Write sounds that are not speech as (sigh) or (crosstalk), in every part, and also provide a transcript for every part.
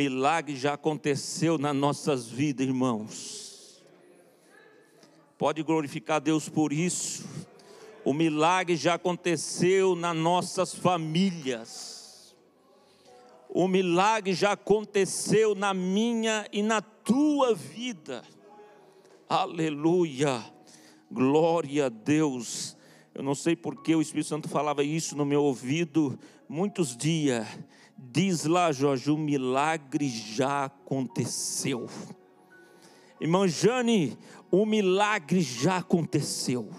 milagre já aconteceu nas nossas vidas, irmãos. Pode glorificar Deus por isso. O milagre já aconteceu nas nossas famílias. O milagre já aconteceu na minha e na tua vida. Aleluia. Glória a Deus. Eu não sei porque o Espírito Santo falava isso no meu ouvido muitos dias. Diz lá, Jorge, o milagre já aconteceu. Irmã Jane, o milagre já aconteceu.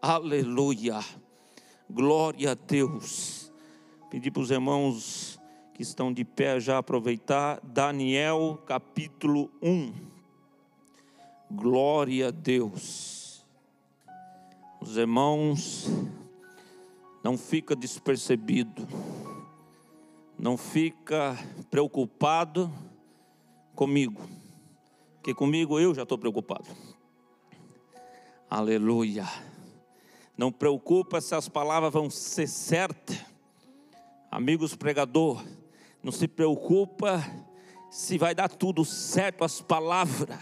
Aleluia. Glória a Deus. Pedi para os irmãos que estão de pé já aproveitar. Daniel capítulo 1. Glória a Deus. Os irmãos, não fica despercebido. Não fica preocupado comigo. Porque comigo eu já estou preocupado. Aleluia. Não preocupa se as palavras vão ser certas. Amigos pregador, não se preocupa se vai dar tudo certo as palavras.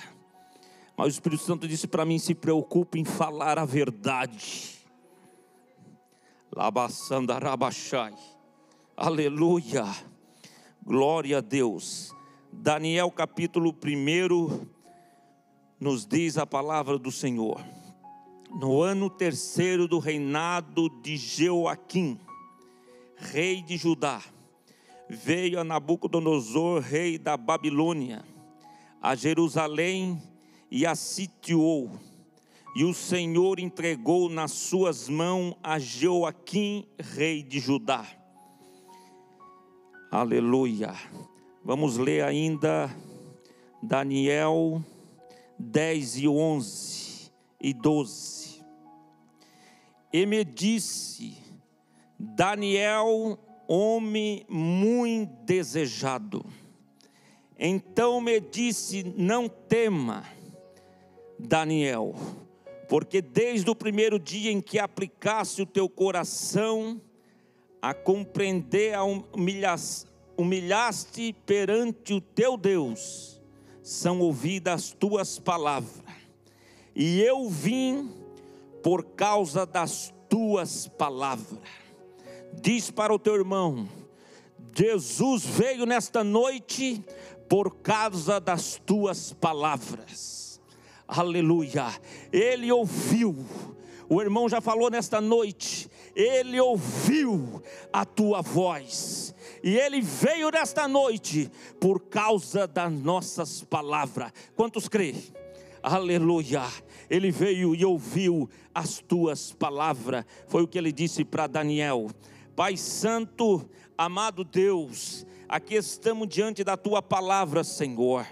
Mas o Espírito Santo disse para mim: se preocupe em falar a verdade. Labassandarabachai. Aleluia. Glória a Deus. Daniel capítulo 1 nos diz a palavra do Senhor. No ano terceiro do reinado de Jeoaquim, rei de Judá, veio a Nabucodonosor, rei da Babilônia, a Jerusalém e a sitiou. E o Senhor entregou nas suas mãos a Jeoaquim, rei de Judá. Aleluia. Vamos ler ainda Daniel 10 e 11 e 12. E me disse: Daniel, homem muito desejado. Então me disse: Não tema, Daniel, porque desde o primeiro dia em que aplicasse o teu coração a compreender, a humilhaste perante o teu Deus, são ouvidas as tuas palavras. E eu vim por causa das tuas palavras. Diz para o teu irmão: Jesus veio nesta noite por causa das tuas palavras. Aleluia. Ele ouviu. O irmão já falou nesta noite, ele ouviu a tua voz, e ele veio nesta noite por causa das nossas palavras. Quantos creem? Aleluia. Ele veio e ouviu as tuas palavras. Foi o que ele disse para Daniel. Pai Santo, amado Deus, aqui estamos diante da tua palavra, Senhor.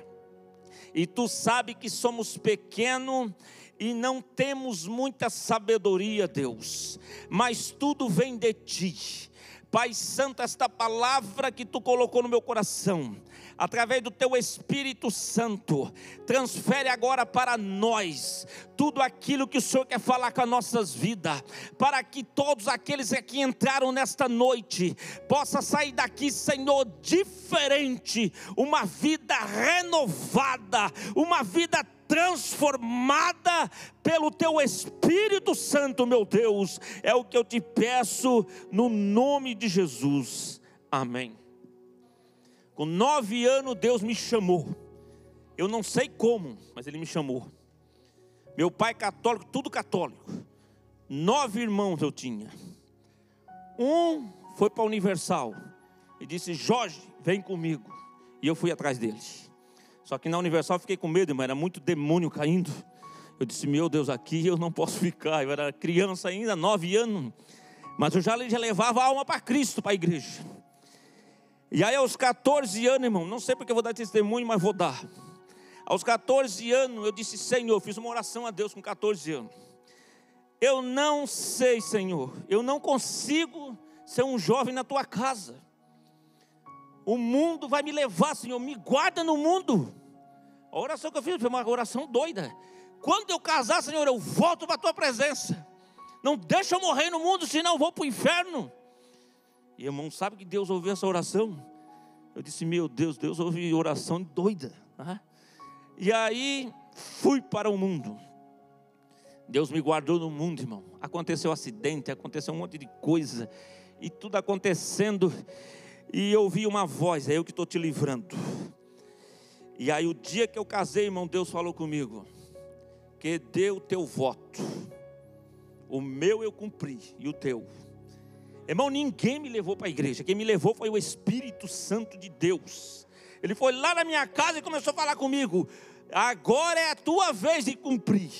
E tu sabe que somos pequenos e não temos muita sabedoria, Deus, mas tudo vem de ti. Pai Santo, esta palavra que tu colocou no meu coração, através do teu Espírito Santo, transfere agora para nós tudo aquilo que o Senhor quer falar com as nossas vidas, para que todos aqueles que entraram nesta noite possa sair daqui, Senhor, diferente, uma vida renovada, uma vida transformada pelo teu Espírito Santo, meu Deus, é o que eu te peço no nome de Jesus. Amém. Com nove anos, Deus me chamou. Eu não sei como, mas Ele me chamou. Meu pai católico, tudo católico. Nove irmãos eu tinha. Um foi para a Universal e disse: Jorge, vem comigo. E eu fui atrás dele. Só que na Universal eu fiquei com medo, mas era muito demônio caindo. Eu disse: Meu Deus, aqui eu não posso ficar. Eu era criança ainda, nove anos. Mas eu já, já levava a alma para Cristo, para a igreja. E aí, aos 14 anos, irmão, não sei porque eu vou dar testemunho, mas vou dar. Aos 14 anos, eu disse: Senhor, fiz uma oração a Deus com 14 anos. Eu não sei, Senhor, eu não consigo ser um jovem na tua casa. O mundo vai me levar, Senhor, me guarda no mundo. A oração que eu fiz foi uma oração doida. Quando eu casar, Senhor, eu volto para a tua presença. Não deixa eu morrer no mundo, senão eu vou para o inferno. E irmão, sabe que Deus ouviu essa oração? Eu disse, meu Deus, Deus ouve oração doida. Né? E aí fui para o mundo. Deus me guardou no mundo, irmão. Aconteceu um acidente, aconteceu um monte de coisa. E tudo acontecendo. E eu ouvi uma voz, é eu que estou te livrando. E aí o dia que eu casei, irmão, Deus falou comigo. Que deu o teu voto. O meu eu cumpri e o teu. Irmão, ninguém me levou para a igreja. Quem me levou foi o Espírito Santo de Deus. Ele foi lá na minha casa e começou a falar comigo. Agora é a tua vez de cumprir.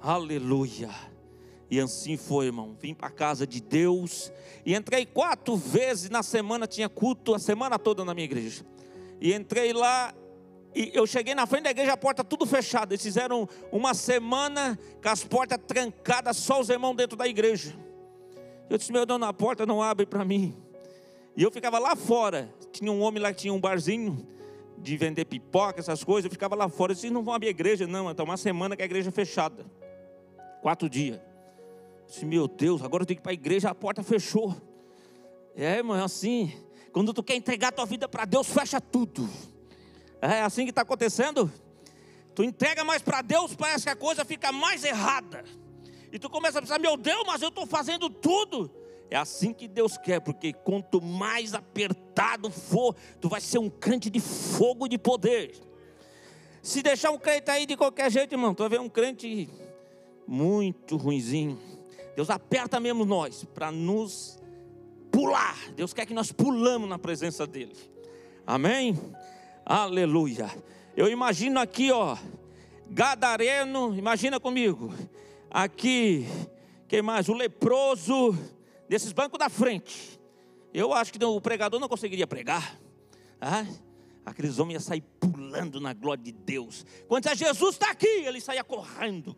Aleluia. E assim foi, irmão. Vim para a casa de Deus e entrei quatro vezes na semana. Tinha culto a semana toda na minha igreja. E entrei lá e eu cheguei na frente da igreja, a porta tudo fechada. Eles fizeram uma semana com as portas trancadas, só os irmãos dentro da igreja. Eu disse, meu Deus, na porta não abre para mim. E eu ficava lá fora. Tinha um homem lá que tinha um barzinho de vender pipoca, essas coisas. Eu ficava lá fora. Eu disse, não vão abrir a igreja, não. Então, uma semana que a igreja é fechada. Quatro dias. Eu disse, meu Deus, agora eu tenho que ir para a igreja, a porta fechou. É, irmão, é assim. Quando tu quer entregar tua vida para Deus, fecha tudo. É assim que está acontecendo. Tu entrega mais para Deus, parece que a coisa fica mais errada. E tu começa a pensar, meu Deus, mas eu estou fazendo tudo. É assim que Deus quer, porque quanto mais apertado for, tu vai ser um crente de fogo de poder. Se deixar um crente aí de qualquer jeito, irmão, tu vai ver um crente muito ruinzinho. Deus aperta mesmo nós para nos pular. Deus quer que nós pulamos na presença dele. Amém? Aleluia. Eu imagino aqui, ó, gadareno, imagina comigo. Aqui, quem mais? O leproso, desses bancos da frente. Eu acho que o pregador não conseguiria pregar. Ah, aqueles homens iam sair pulando na glória de Deus. Quando Jesus está aqui, ele saia correndo.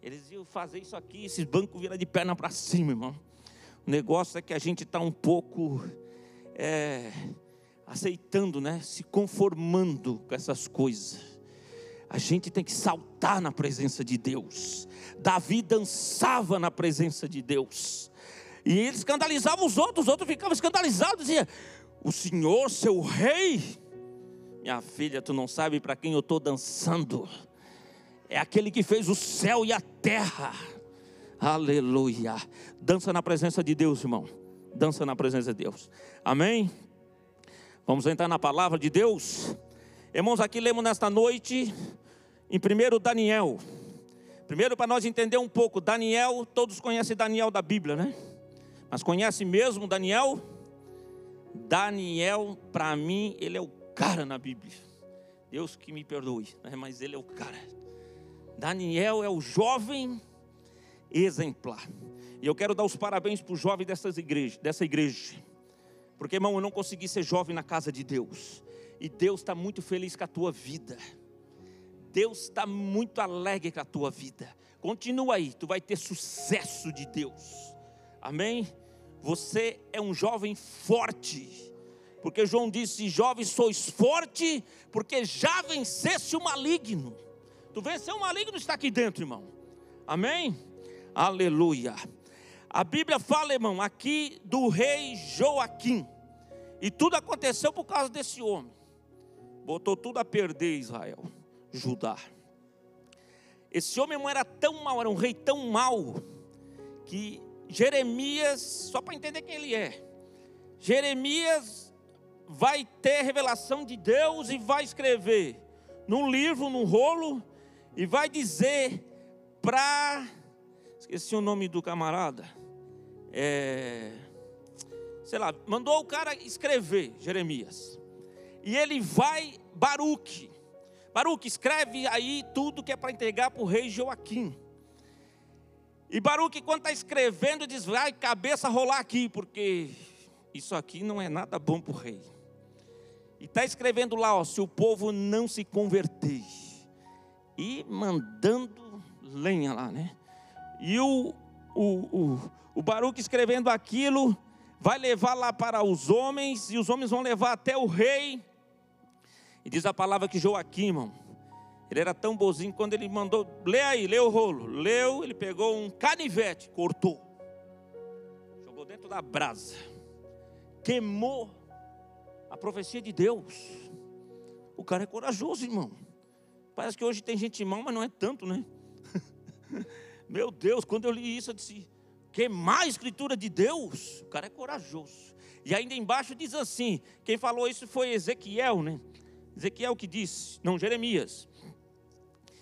Eles iam fazer isso aqui, esses bancos viram de perna para cima, irmão. O negócio é que a gente está um pouco é, aceitando, né? Se conformando com essas coisas. A gente tem que saltar na presença de Deus. Davi dançava na presença de Deus. E ele escandalizava os outros, os outros ficavam escandalizados, dizia: "O Senhor, seu rei, minha filha, tu não sabe para quem eu estou dançando? É aquele que fez o céu e a terra." Aleluia. Dança na presença de Deus, irmão. Dança na presença de Deus. Amém? Vamos entrar na palavra de Deus. Irmãos, aqui lemos nesta noite, em primeiro Daniel. Primeiro, para nós entender um pouco, Daniel, todos conhecem Daniel da Bíblia, né? Mas conhece mesmo Daniel? Daniel, para mim, ele é o cara na Bíblia. Deus que me perdoe, né? mas ele é o cara. Daniel é o jovem exemplar. E eu quero dar os parabéns para os jovens dessas igrejas, dessa igreja. Porque, irmão, eu não consegui ser jovem na casa de Deus. E Deus está muito feliz com a tua vida. Deus está muito alegre com a tua vida. Continua aí, tu vai ter sucesso de Deus. Amém? Você é um jovem forte. Porque João disse: Jovens, sois forte, porque já venceste o maligno. Tu venceu o maligno, está aqui dentro, irmão. Amém? Aleluia. A Bíblia fala, irmão, aqui do rei Joaquim. E tudo aconteceu por causa desse homem. Botou tudo a perder Israel, Judá. Esse homem irmão, era tão mau, era um rei tão mau, que Jeremias, só para entender quem ele é, Jeremias vai ter revelação de Deus e vai escrever num livro, num rolo, e vai dizer para. Esqueci o nome do camarada é, sei lá, mandou o cara escrever Jeremias. E ele vai, Baruque. Baruque, escreve aí tudo que é para entregar para o rei Joaquim. E Baruque, quando está escrevendo, diz: vai cabeça rolar aqui, porque isso aqui não é nada bom para o rei. E está escrevendo lá, ó, se o povo não se converter. E mandando lenha lá, né? E o, o, o, o Baruque escrevendo aquilo, vai levar lá para os homens, e os homens vão levar até o rei. E diz a palavra que Joaquim, irmão, ele era tão bonzinho, quando ele mandou, lê aí, lê o rolo. Leu, ele pegou um canivete, cortou, jogou dentro da brasa, queimou a profecia de Deus. O cara é corajoso, irmão. Parece que hoje tem gente mal, mas não é tanto, né? (laughs) Meu Deus, quando eu li isso, eu disse: queimar a escritura de Deus, o cara é corajoso. E ainda embaixo diz assim: quem falou isso foi Ezequiel, né? Ezequiel que disse, não, Jeremias.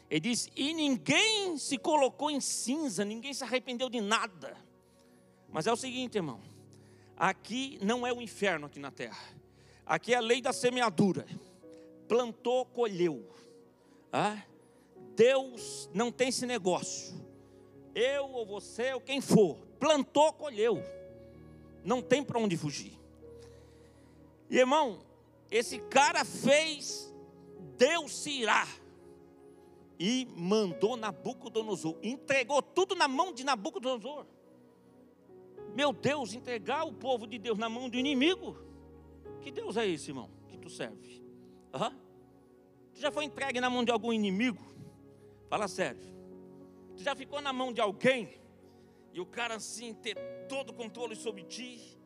Ele diz: E ninguém se colocou em cinza, ninguém se arrependeu de nada. Mas é o seguinte, irmão: aqui não é o inferno aqui na terra, aqui é a lei da semeadura. Plantou, colheu. Ah? Deus não tem esse negócio. Eu ou você ou quem for, plantou, colheu. Não tem para onde fugir. E irmão, esse cara fez, Deus se irá. E mandou Nabucodonosor, entregou tudo na mão de Nabucodonosor. Meu Deus, entregar o povo de Deus na mão do inimigo. Que Deus é esse, irmão, que tu serve? Uhum. Tu já foi entregue na mão de algum inimigo? Fala sério. Tu já ficou na mão de alguém e o cara assim ter todo o controle sobre ti?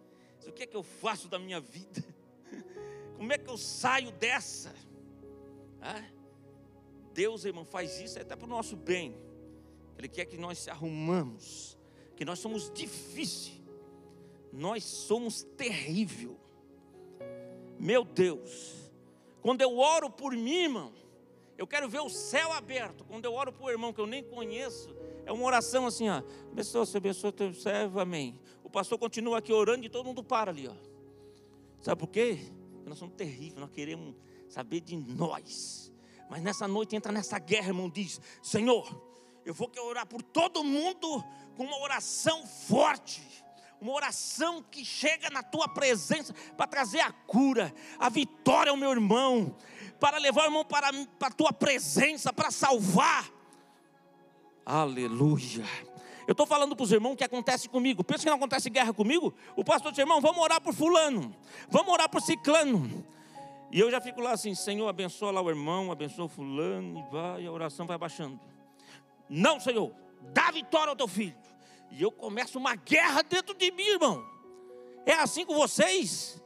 O que é que eu faço da minha vida? (laughs) Como é que eu saio dessa? Ah, Deus, irmão, faz isso até para o nosso bem. Ele quer que nós se arrumamos, que nós somos difíceis, nós somos terrível. Meu Deus, quando eu oro por mim, irmão, eu quero ver o céu aberto. Quando eu oro por um irmão que eu nem conheço, é uma oração assim, ó. Abençoa, se abençoa teu servo, amém. O pastor continua aqui orando e todo mundo para ali, ó. Sabe por quê? Porque nós somos terríveis, nós queremos saber de nós. Mas nessa noite entra nessa guerra, irmão, diz: Senhor, eu vou orar por todo mundo com uma oração forte. Uma oração que chega na tua presença para trazer a cura, a vitória ao meu irmão, para levar o irmão para, a tua presença, para salvar. Aleluia. Eu estou falando para os irmãos que acontece comigo. Pensa que não acontece guerra comigo? O pastor diz, irmão, vamos orar por fulano. Vamos orar por ciclano. E eu já fico lá assim, Senhor, abençoa lá o irmão, abençoa fulano, e vai, a oração vai baixando. Não, Senhor, dá vitória ao teu filho. E eu começo uma guerra dentro de mim, irmão. É assim com vocês?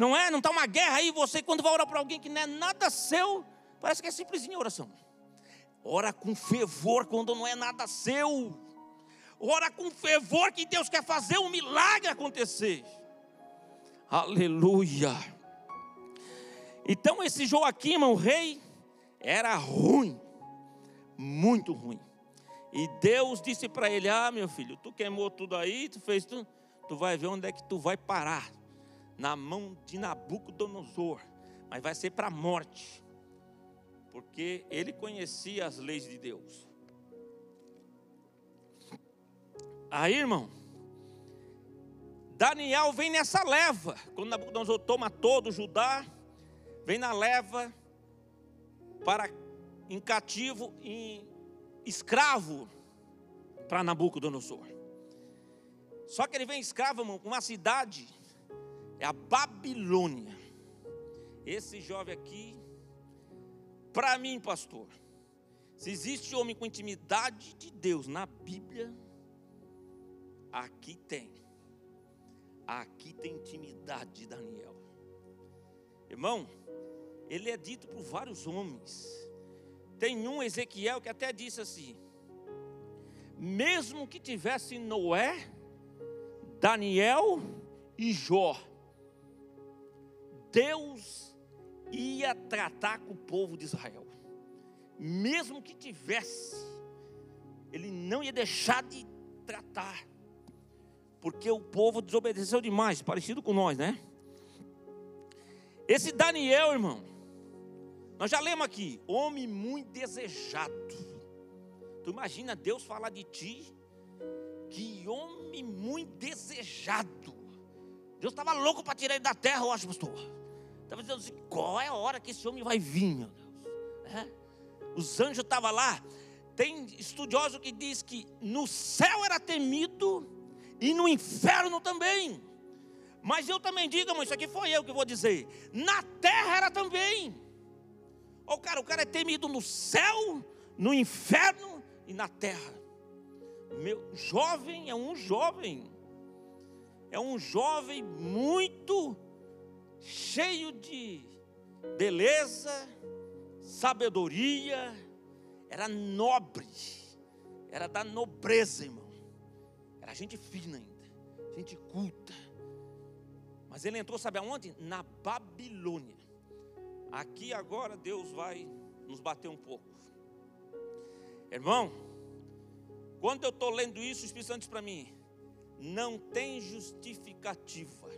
Não é? Não está uma guerra aí, você quando vai orar para alguém que não é nada seu, parece que é simplesinha a oração. Ora com fervor quando não é nada seu. Ora com fervor que Deus quer fazer um milagre acontecer. Aleluia. Então esse Joaquim, o rei, era ruim, muito ruim. E Deus disse para ele: Ah, meu filho, tu queimou tudo aí, tu fez tudo, tu vai ver onde é que tu vai parar. Na mão de Nabucodonosor, mas vai ser para a morte, porque ele conhecia as leis de Deus. Aí, irmão, Daniel vem nessa leva. Quando Nabucodonosor toma todo Judá, vem na leva para em cativo, em escravo para Nabucodonosor. Só que ele vem escravo, irmão, uma cidade, é a Babilônia. Esse jovem aqui, para mim, pastor, se existe homem com intimidade de Deus na Bíblia, Aqui tem. Aqui tem intimidade de Daniel. Irmão, ele é dito por vários homens. Tem um Ezequiel que até disse assim: mesmo que tivesse Noé, Daniel e Jó, Deus ia tratar com o povo de Israel. Mesmo que tivesse, ele não ia deixar de tratar porque o povo desobedeceu demais, parecido com nós, né? Esse Daniel, irmão, nós já lemos aqui, homem muito desejado. Tu imagina Deus falar de ti, que homem muito desejado. Deus estava louco para tirar ele da terra, eu acho, pastor. Estava dizendo assim: qual é a hora que esse homem vai vir, meu Deus? É? Os anjos estavam lá. Tem estudioso que diz que no céu era temido e no inferno também. Mas eu também digo, irmão, isso aqui foi eu que vou dizer. Na terra era também. O cara, o cara é temido no céu, no inferno e na terra. Meu jovem é um jovem. É um jovem muito cheio de beleza, sabedoria, era nobre, era da nobreza, irmão. Era gente fina ainda, gente culta. Mas ele entrou, sabe aonde? Na Babilônia. Aqui agora Deus vai nos bater um pouco. Irmão, quando eu estou lendo isso, o Espírito Santo diz para mim: não tem justificativa.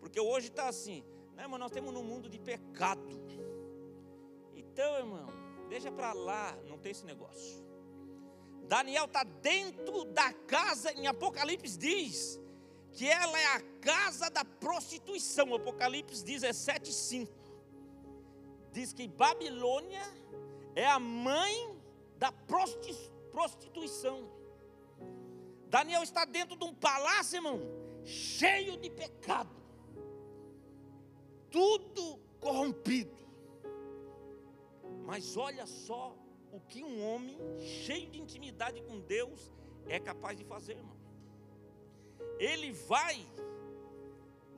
Porque hoje está assim, né, irmão? Nós temos um mundo de pecado. Então, irmão, deixa para lá, não tem esse negócio. Daniel está dentro da casa, em Apocalipse diz que ela é a casa da prostituição. Apocalipse 17, 5. Diz que Babilônia é a mãe da prostituição. Daniel está dentro de um palácio, irmão, cheio de pecado, tudo corrompido. Mas olha só o que um homem cheio de intimidade com Deus é capaz de fazer, irmão. Ele vai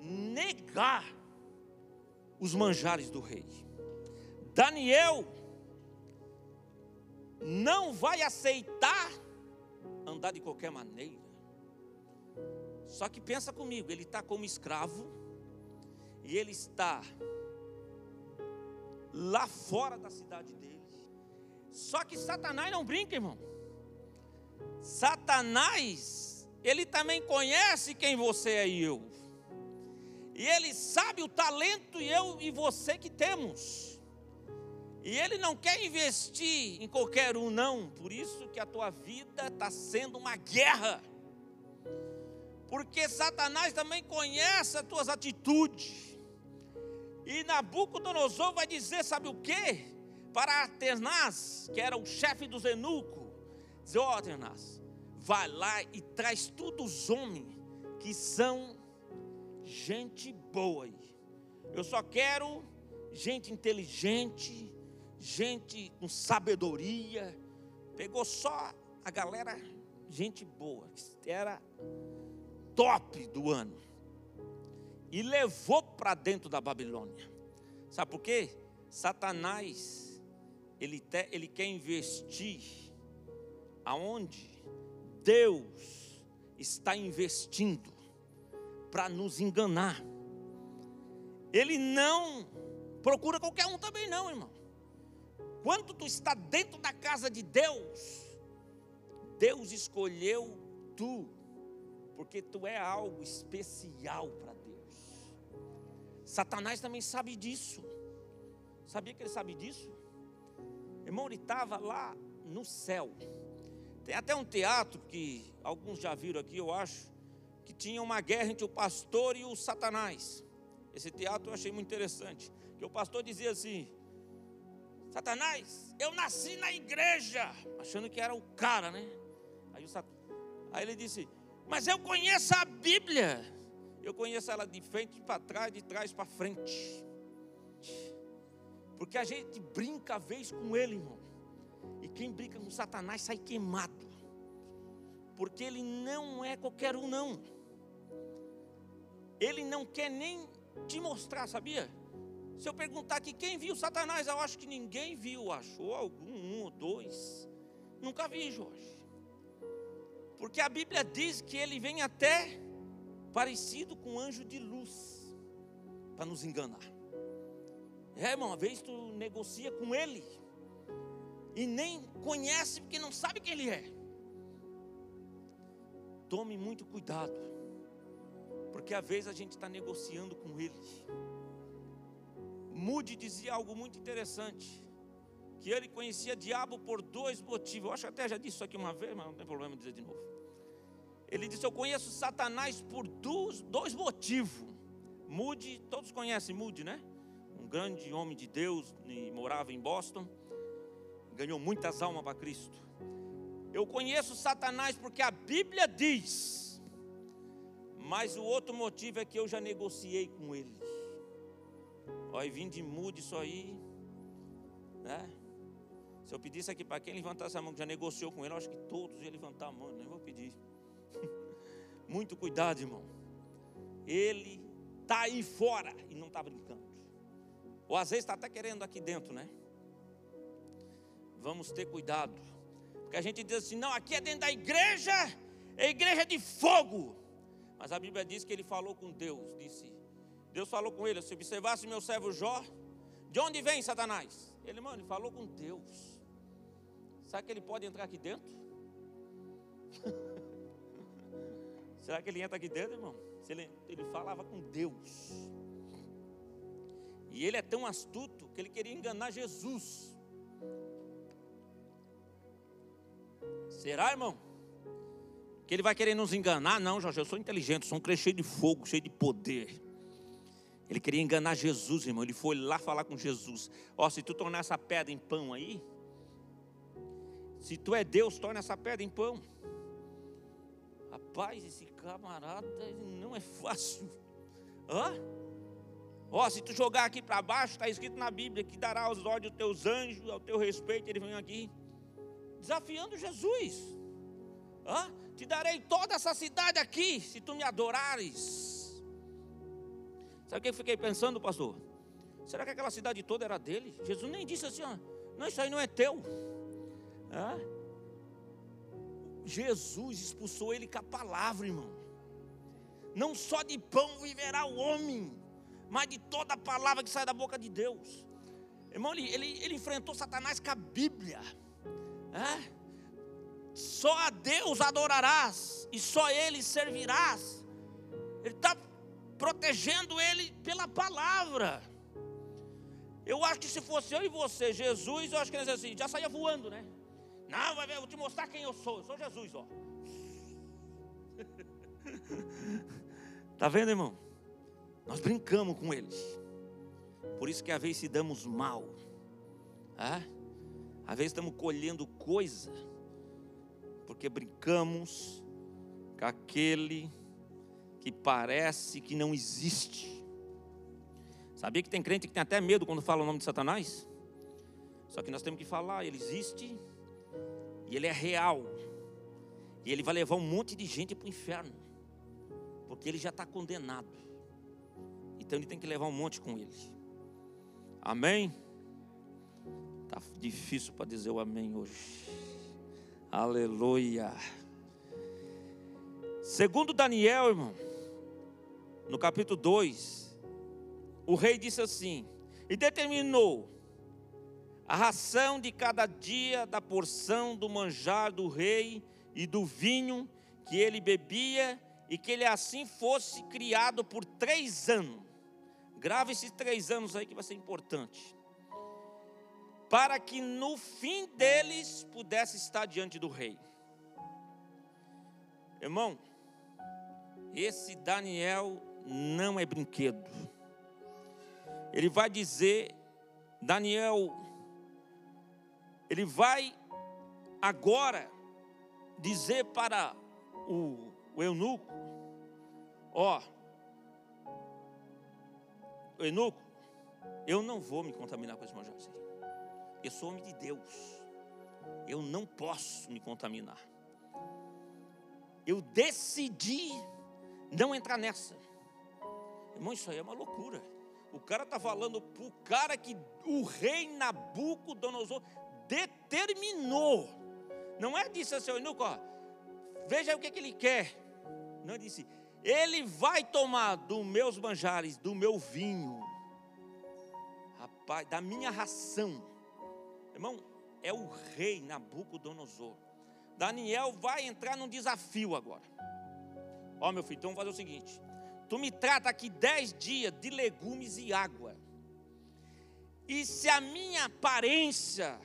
negar os manjares do rei. Daniel não vai aceitar andar de qualquer maneira. Só que pensa comigo, ele está como escravo e ele está lá fora da cidade dele. Só que Satanás não brinca, irmão. Satanás, ele também conhece quem você é e eu. E ele sabe o talento e eu e você que temos. E ele não quer investir em qualquer um, não. Por isso que a tua vida está sendo uma guerra. Porque Satanás também conhece as tuas atitudes. E Nabucodonosor vai dizer, sabe o que? Para Atenas, que era o chefe dos eunucos, dizer, ó oh, Atenas, vai lá e traz todos os homens que são gente boa. Eu só quero gente inteligente, gente com sabedoria, pegou só a galera, gente boa, era top do ano, e levou para dentro da Babilônia. Sabe por quê? Satanás, ele, te, ele quer investir aonde Deus está investindo para nos enganar. Ele não procura qualquer um também, não, irmão. Quando tu está dentro da casa de Deus, Deus escolheu tu, porque tu é algo especial para Deus. Satanás também sabe disso. Sabia que ele sabe disso? Irmão, ele estava lá no céu. Tem até um teatro que alguns já viram aqui, eu acho, que tinha uma guerra entre o pastor e o Satanás. Esse teatro eu achei muito interessante. Que o pastor dizia assim: Satanás, eu nasci na igreja, achando que era o cara, né? Aí, Sat... Aí ele disse: Mas eu conheço a Bíblia, eu conheço ela de frente para trás, de trás para frente. Porque a gente brinca a vez com ele, irmão. E quem brinca com Satanás sai queimado. Porque ele não é qualquer um, não. Ele não quer nem te mostrar, sabia? Se eu perguntar aqui quem viu Satanás, eu acho que ninguém viu. Achou algum, um ou dois. Nunca vi, Jorge. Porque a Bíblia diz que ele vem até parecido com um anjo de luz para nos enganar. É, irmão, uma vez tu negocia com ele e nem conhece porque não sabe quem ele é. Tome muito cuidado, porque às vezes a gente está negociando com ele. Mude dizia algo muito interessante. Que ele conhecia diabo por dois motivos. Eu acho que até já disse isso aqui uma vez, mas não tem problema dizer de novo. Ele disse: Eu conheço Satanás por dois, dois motivos. Mude, todos conhecem Mude, né? Um grande homem de Deus, morava em Boston, ganhou muitas almas para Cristo. Eu conheço Satanás porque a Bíblia diz, mas o outro motivo é que eu já negociei com ele. Olha, vim de mude isso aí. Né? Se eu pedisse aqui para quem levantasse a mão que já negociou com ele, eu acho que todos iam levantar a mão, nem vou pedir. (laughs) Muito cuidado, irmão. Ele está aí fora e não está brincando. Ou às vezes está até querendo aqui dentro, né? Vamos ter cuidado. Porque a gente diz assim: não, aqui é dentro da igreja, é igreja de fogo. Mas a Bíblia diz que ele falou com Deus. Disse: Deus falou com ele: se observasse meu servo Jó, de onde vem Satanás? Ele, mano, ele falou com Deus. Será que ele pode entrar aqui dentro? (laughs) Será que ele entra aqui dentro, irmão? Ele falava com Deus. E ele é tão astuto que ele queria enganar Jesus. Será, irmão? Que ele vai querer nos enganar? Não, Jorge, eu sou inteligente, sou um crente cheio de fogo, cheio de poder. Ele queria enganar Jesus, irmão. Ele foi lá falar com Jesus. Ó, se tu tornar essa pedra em pão aí, se tu é Deus, torna essa pedra em pão. Rapaz, esse camarada não é fácil. Hã? Ó, se tu jogar aqui para baixo, está escrito na Bíblia que dará aos olhos dos teus anjos, ao teu respeito, ele vem aqui desafiando Jesus. Hã? Te darei toda essa cidade aqui, se tu me adorares. Sabe o que eu fiquei pensando, pastor? Será que aquela cidade toda era dele? Jesus nem disse assim, ó, não, isso aí não é teu. Hã? Jesus expulsou ele com a palavra, irmão. Não só de pão viverá o homem, mas de toda a palavra que sai da boca de Deus. Irmão, ele, ele, ele enfrentou Satanás com a Bíblia. É? Só a Deus adorarás e só Ele servirás. Ele está protegendo ele pela palavra. Eu acho que se fosse eu e você, Jesus, eu acho que ele assim, já saía voando, né? Não, vai ver, eu vou te mostrar quem eu sou. Eu sou Jesus, ó. (laughs) Tá vendo, irmão? Nós brincamos com eles. Por isso que às vezes se damos mal. Às vezes estamos colhendo coisa, porque brincamos com aquele que parece que não existe. Sabia que tem crente que tem até medo quando fala o nome de Satanás? Só que nós temos que falar, ele existe e ele é real. E ele vai levar um monte de gente para o inferno, porque ele já está condenado. Então ele tem que levar um monte com ele. Amém? Tá difícil para dizer o amém hoje. Aleluia. Segundo Daniel, irmão, no capítulo 2, o rei disse assim: E determinou a ração de cada dia da porção do manjar do rei e do vinho que ele bebia, e que ele assim fosse criado por três anos. Grave esses três anos aí que vai ser importante para que no fim deles pudesse estar diante do rei. Irmão, esse Daniel não é brinquedo. Ele vai dizer, Daniel, ele vai agora dizer para o, o eunuco, ó, eunuco, eu não vou me contaminar com esse manjar. Eu sou homem de Deus. Eu não posso me contaminar. Eu decidi não entrar nessa. Irmão, isso aí é uma loucura. O cara está falando para o cara que o rei Nabucodonosor determinou. Não é disse assim, Eunuco, ó, veja o que, que ele quer. Não, ele disse, ele vai tomar dos meus manjares, do meu vinho, rapaz, da minha ração Irmão, é o rei Nabucodonosor. Daniel vai entrar num desafio agora. Ó, meu filho, então vamos fazer o seguinte: tu me trata aqui dez dias de legumes e água. E se a minha aparência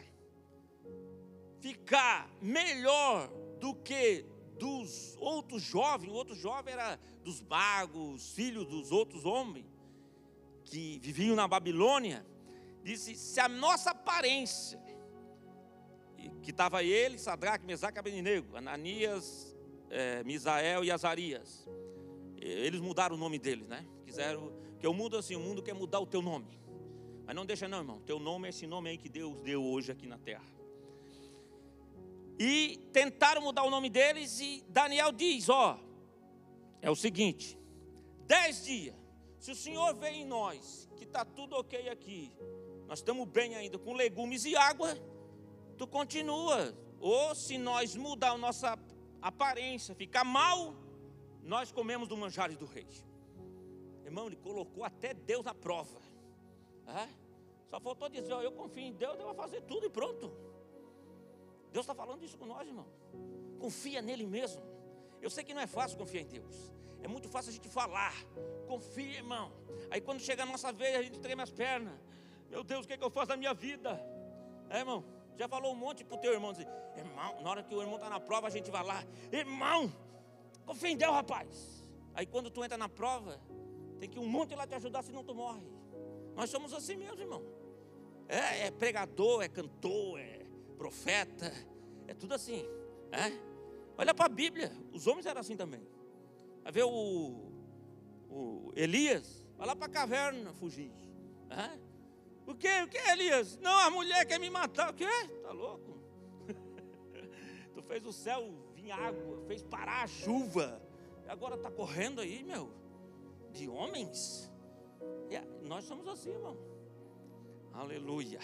ficar melhor do que dos outros jovens, o outro jovem era dos magos, filhos dos outros homens que viviam na Babilônia, disse: se a nossa aparência, que estava ele, Sadraque, Mesaque Abednego, Ananias, é, Misael e Azarias, eles mudaram o nome deles, né? Quiseram, que o mundo assim, o mundo quer mudar o teu nome. Mas não deixa não, irmão. Teu nome é esse nome aí que Deus deu hoje aqui na terra. E tentaram mudar o nome deles e Daniel diz, ó, é o seguinte: dez dias, Se o Senhor vê em nós que está tudo ok aqui, nós estamos bem ainda com legumes e água, tu continua. Ou se nós mudar a nossa aparência, ficar mal, nós comemos do manjares do rei. Irmão, ele colocou até Deus na prova. É? Só faltou dizer, ó, eu confio em Deus, Deus vai fazer tudo e pronto. Deus está falando isso com nós, irmão. Confia nele mesmo. Eu sei que não é fácil confiar em Deus. É muito fácil a gente falar. Confia, irmão. Aí quando chega a nossa vez, a gente treme as pernas. Meu Deus, o que, é que eu faço na minha vida? É, irmão. Já falou um monte para o teu irmão. Dizer, irmão, na hora que o irmão está na prova, a gente vai lá. Irmão, confia em Deus, rapaz. Aí quando tu entra na prova, tem que um monte lá te ajudar, senão tu morre. Nós somos assim mesmo, irmão. É, é pregador, é cantor, é profeta, é tudo assim. É? Olha para a Bíblia, os homens eram assim também. Vai ver o, o Elias, vai lá para a caverna fugir. É? O que? O que, Elias? Não, a mulher quer me matar. O quê? Tá louco? (laughs) tu fez o céu vir água, fez parar a chuva. Agora tá correndo aí, meu, de homens. E nós somos assim, irmão. Aleluia.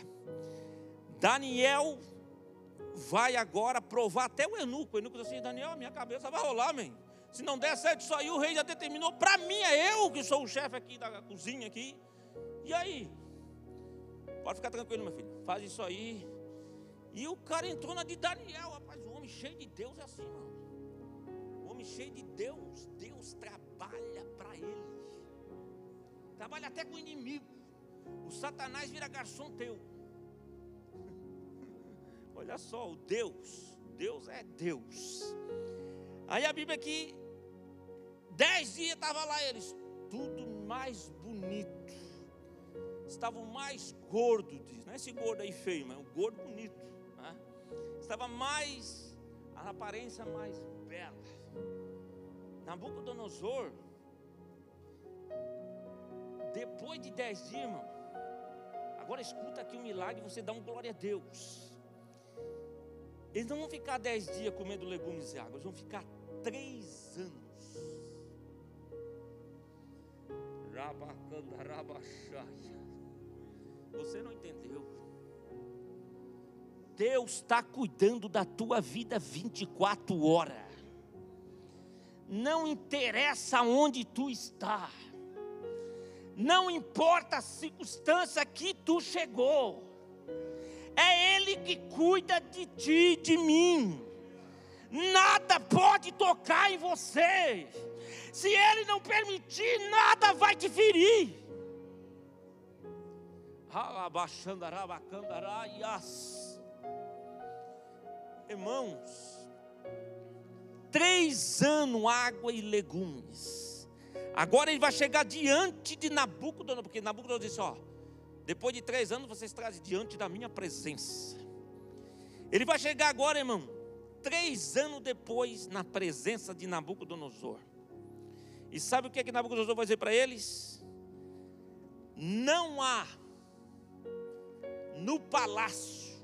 Daniel vai agora provar até o eunuco. O eunuco diz assim: Daniel, minha cabeça vai rolar, man. Se não der certo isso aí, o rei já determinou. Para mim é eu que sou o chefe aqui da cozinha aqui. E aí? Pode ficar tranquilo, meu filho. Faz isso aí. E o cara entrou na de Daniel, rapaz. O homem cheio de Deus é assim, mano. O homem cheio de Deus, Deus trabalha para ele. Trabalha até com o inimigo. O Satanás vira garçom teu. Olha só, o Deus, Deus é Deus. Aí a Bíblia aqui, dez dias estava lá eles, tudo mais bonito estavam mais gordos, diz, não é esse gordo aí feio, mas é um gordo bonito. Né? Estava mais, a aparência mais bela. Nabucodonosor, depois de dez dias, irmão, agora escuta aqui o um milagre, você dá um glória a Deus. Eles não vão ficar dez dias comendo legumes e água, eles vão ficar três anos. Você não entendeu. Deus está cuidando da tua vida 24 horas. Não interessa onde tu está. Não importa a circunstância que tu chegou. Ele que cuida de ti, de mim. Nada pode tocar em você. Se Ele não permitir, nada vai te ferir. Irmãos, três anos água e legumes. Agora ele vai chegar diante de Nabucodonosor, porque Nabucodonosor disse: Ó, depois de três anos vocês trazem diante da minha presença. Ele vai chegar agora, irmão, três anos depois, na presença de Nabucodonosor. E sabe o que é que Nabucodonosor vai dizer para eles? Não há no palácio,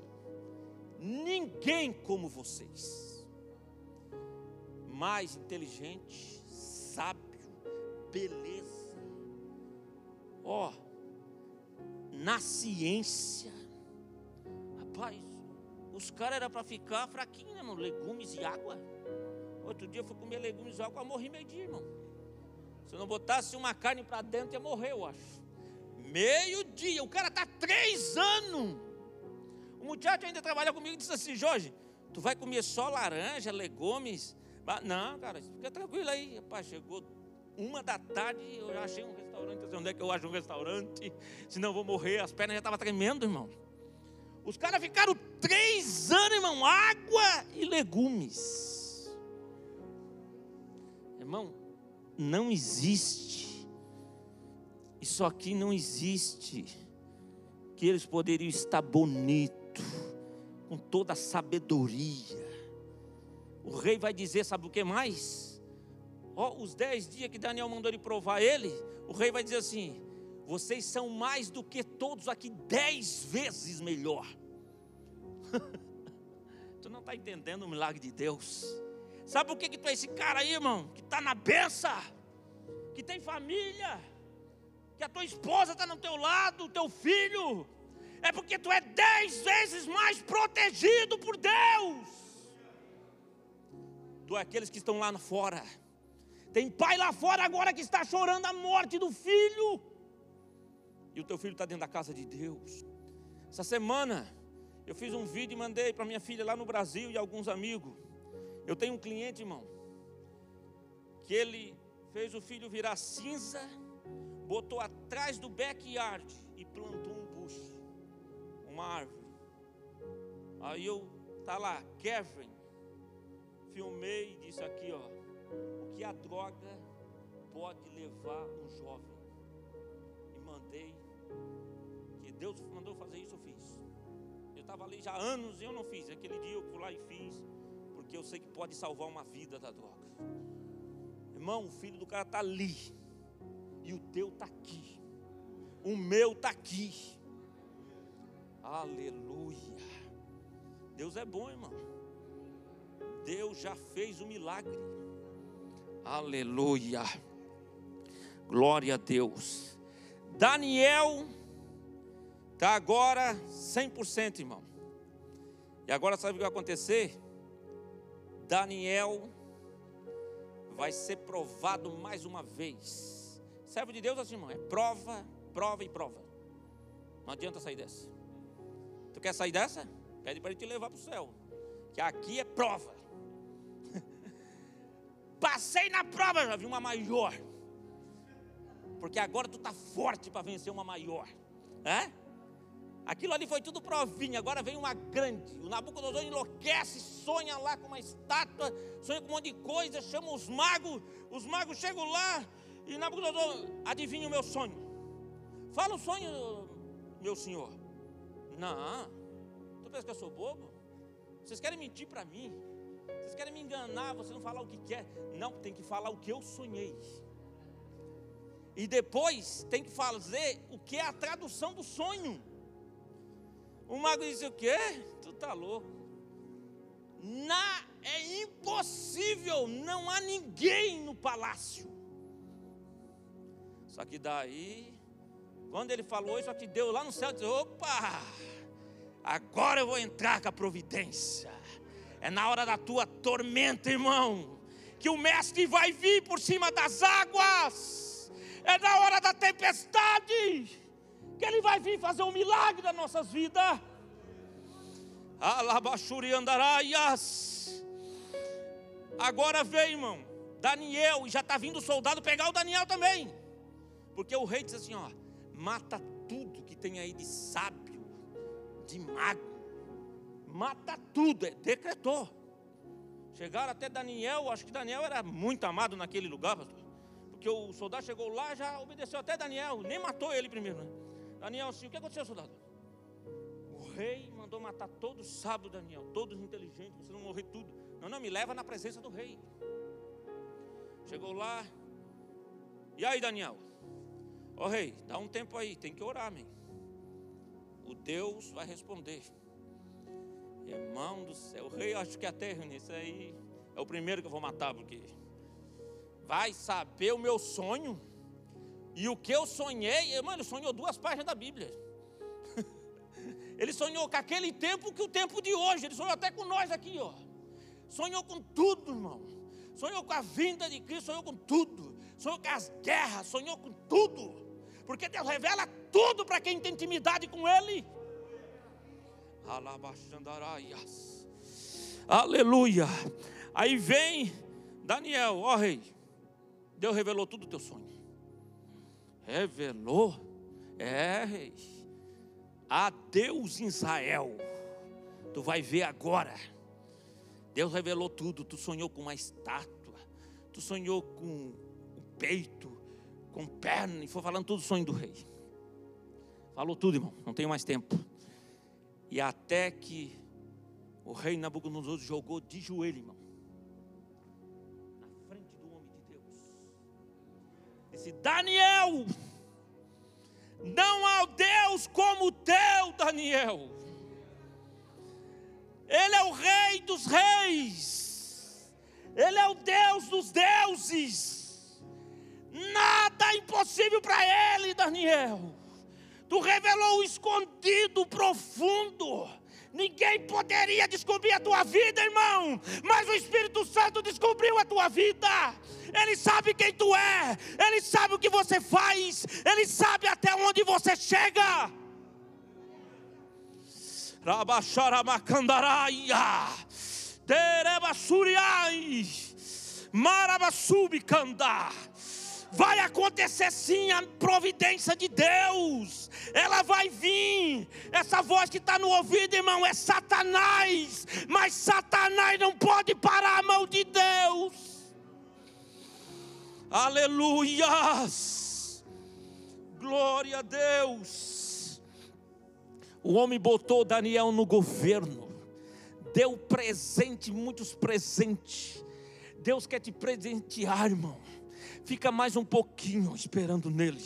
ninguém como vocês, mais inteligente, sábio, beleza, ó, na ciência, rapaz, os caras eram para ficar fraquinhos, né, irmão? Legumes e água. Outro dia eu fui comer legumes e água, morri meio dia, irmão. Se eu não botasse uma carne para dentro, ia morrer, eu acho. Meio-dia, o cara está três anos. O muchacho ainda trabalha comigo e disse assim: Jorge, tu vai comer só laranja, legumes? Não, cara, fica tranquilo aí. Rapaz, chegou uma da tarde, eu já achei um restaurante. Assim, onde é que eu acho um restaurante? Senão eu vou morrer. As pernas já estavam tremendo, irmão. Os caras ficaram três anos, irmão, água e legumes. Irmão, não existe isso aqui não existe. Que eles poderiam estar bonito, com toda a sabedoria. O rei vai dizer, sabe o que mais? Os dez dias que Daniel mandou ele provar ele, o rei vai dizer assim: vocês são mais do que todos aqui, dez vezes melhor. (laughs) tu não está entendendo o milagre de Deus. Sabe por que, que tu é esse cara aí, irmão? Que está na benção, que tem família que a tua esposa está no teu lado, o teu filho, é porque tu é dez vezes mais protegido por Deus do que aqueles que estão lá fora. Tem pai lá fora agora que está chorando a morte do filho, e o teu filho está dentro da casa de Deus. Essa semana eu fiz um vídeo e mandei para minha filha lá no Brasil e alguns amigos. Eu tenho um cliente, irmão, que ele fez o filho virar cinza, botou atrás do backyard e plantou um bucho, uma árvore. Aí eu tá lá, Kevin, filmei e disse aqui, ó, o que a droga pode levar um jovem. E mandei, que Deus mandou fazer isso, eu fiz. Eu estava ali já há anos e eu não fiz. Aquele dia eu fui lá e fiz, porque eu sei que pode salvar uma vida da droga. Irmão, o filho do cara está ali, e o teu está aqui, o meu está aqui. Aleluia. Deus é bom, irmão. Deus já fez o milagre. Aleluia. Glória a Deus. Daniel está agora 100%, irmão. E agora sabe o que vai acontecer? Daniel vai ser provado mais uma vez. Servo de Deus assim, irmão, é prova, prova e prova. Não adianta sair dessa. Tu quer sair dessa? Pede para ele te levar para o céu. Que aqui é prova. Passei na prova, já vi uma maior. Porque agora tu está forte para vencer uma maior. É? Aquilo ali foi tudo provinha, agora vem uma grande. O Nabucodonosor enlouquece, sonha lá com uma estátua, sonha com um monte de coisa, chama os magos, os magos chegam lá e Nabucodonosor adivinha o meu sonho. Fala o sonho, meu senhor. Não, tu pensa que eu sou bobo? Vocês querem mentir para mim? Vocês querem me enganar, você não falar o que quer. Não, tem que falar o que eu sonhei. E depois tem que fazer o que é a tradução do sonho. O mago disse o quê? Tu tá louco. Na, é impossível, não há ninguém no palácio. Só que daí, quando ele falou isso, só que deu lá no céu, disse, opa, agora eu vou entrar com a providência. É na hora da tua tormenta, irmão, que o mestre vai vir por cima das águas. É na hora da tempestade que ele vai vir fazer um milagre nas nossas vidas. Alabachuri andaraias. Agora vem, irmão, Daniel, e já está vindo o soldado pegar o Daniel também. Porque o rei diz assim: ó, mata tudo que tem aí de sábio, de mago mata tudo, é, decretou. Chegaram até Daniel, acho que Daniel era muito amado naquele lugar, pastor. Porque o soldado chegou lá, já obedeceu até Daniel, nem matou ele primeiro. Né? Daniel, assim, o que aconteceu, soldado? O rei mandou matar todos sábios, Daniel, todos inteligentes, você não morrer tudo. Não, não, me leva na presença do rei. Chegou lá, e aí, Daniel? Ó oh, rei, dá um tempo aí, tem que orar, amém. O Deus vai responder. Irmão do céu, o rei acho que até isso aí é o primeiro que eu vou matar, porque vai saber o meu sonho. E o que eu sonhei, irmão, ele sonhou duas páginas da Bíblia. (laughs) Ele sonhou com aquele tempo que o tempo de hoje, ele sonhou até com nós aqui, ó. Sonhou com tudo, irmão. Sonhou com a vinda de Cristo, sonhou com tudo. Sonhou com as guerras, sonhou com tudo. Porque Deus revela tudo para quem tem intimidade com Ele. Aleluia. Aí vem Daniel, ó rei. Deus revelou tudo o teu sonho. Revelou? É, rei. A Deus Israel. Tu vai ver agora. Deus revelou tudo. Tu sonhou com uma estátua. Tu sonhou com o peito, com perna. E foi falando tudo o sonho do rei. Falou tudo, irmão. Não tenho mais tempo. E até que o rei Nabucodonosor jogou de joelho, irmão. Na frente do homem de Deus. Disse: Daniel, não há Deus como o teu, Daniel. Ele é o rei dos reis. Ele é o Deus dos deuses. Nada era impossível para ele, Daniel. Tu revelou o escondido, o profundo. Ninguém poderia descobrir a tua vida, irmão, mas o Espírito Santo descobriu a tua vida. Ele sabe quem tu é, ele sabe o que você faz, ele sabe até onde você chega. Rabacharamacandaраia, Terebasuriai, Marabasubicandar vai acontecer sim a providência de Deus, ela vai vir. Essa voz que está no ouvido, irmão, é Satanás, mas Satanás não pode parar a mão de Deus. Aleluias, glória a Deus. O homem botou Daniel no governo, deu presente, muitos presentes. Deus quer te presentear, irmão Fica mais um pouquinho esperando nele.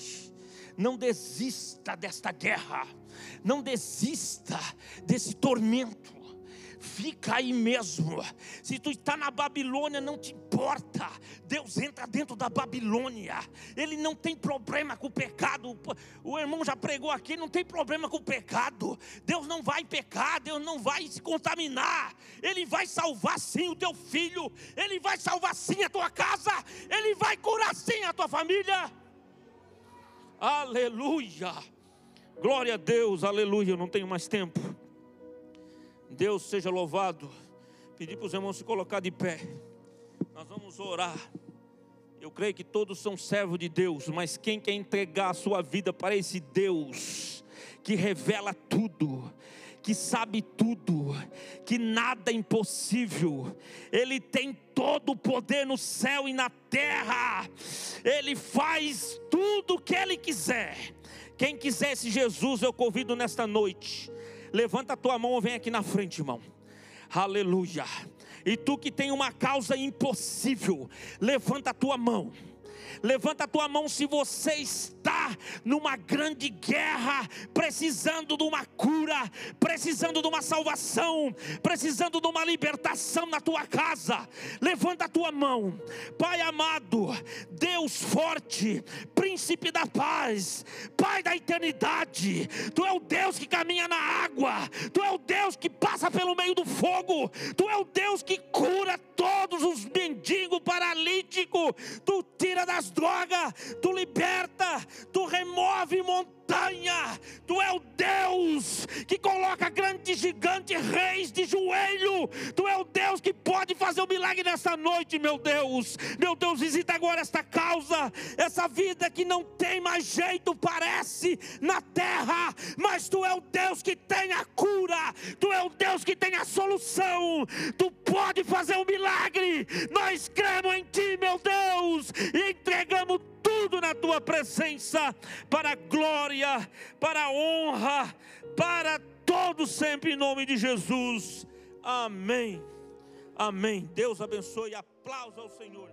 Não desista desta guerra. Não desista desse tormento. Fica aí mesmo. Se tu está na Babilônia, não te importa. Deus entra dentro da Babilônia. Ele não tem problema com o pecado. O irmão já pregou aqui, não tem problema com o pecado. Deus não vai pecar, Deus não vai se contaminar. Ele vai salvar sim o teu filho. Ele vai salvar sim a tua casa. Ele vai curar sim a tua família. Aleluia. Glória a Deus, aleluia. Eu não tenho mais tempo. Deus seja louvado. Pedir para os irmãos se colocar de pé. Nós vamos orar. Eu creio que todos são servos de Deus, mas quem quer entregar a sua vida para esse Deus que revela tudo, que sabe tudo, que nada é impossível, Ele tem todo o poder no céu e na terra, Ele faz tudo o que Ele quiser. Quem quiser esse Jesus, eu convido nesta noite Levanta a tua mão vem aqui na frente, irmão. Aleluia. E tu que tem uma causa impossível, levanta a tua mão. Levanta a tua mão se você está numa grande guerra, precisando de uma cura, precisando de uma salvação, precisando de uma libertação na tua casa. Levanta a tua mão, Pai amado, Deus forte, Príncipe da paz, Pai da eternidade. Tu é o Deus que caminha na água, Tu é o Deus que passa pelo meio do fogo, Tu é o Deus que cura todos os mendigos paralíticos, Tu tira das drogas, tu liberta, tu remove montanha, tu é o Deus que coloca grandes gigantes, reis de joelho, tu é o Deus que pode fazer o um milagre nessa noite, meu Deus, meu Deus, visita agora esta causa, essa vida que não tem mais jeito, parece na terra, mas tu é o Deus que tem a cura, tu é o Deus que tem a solução, tu pode fazer um milagre, nós cremos em ti, meu Deus, e entregamos tudo na tua presença, para a glória, para a honra, para todos sempre em nome de Jesus. Amém. Amém. Deus abençoe. Aplausos ao Senhor.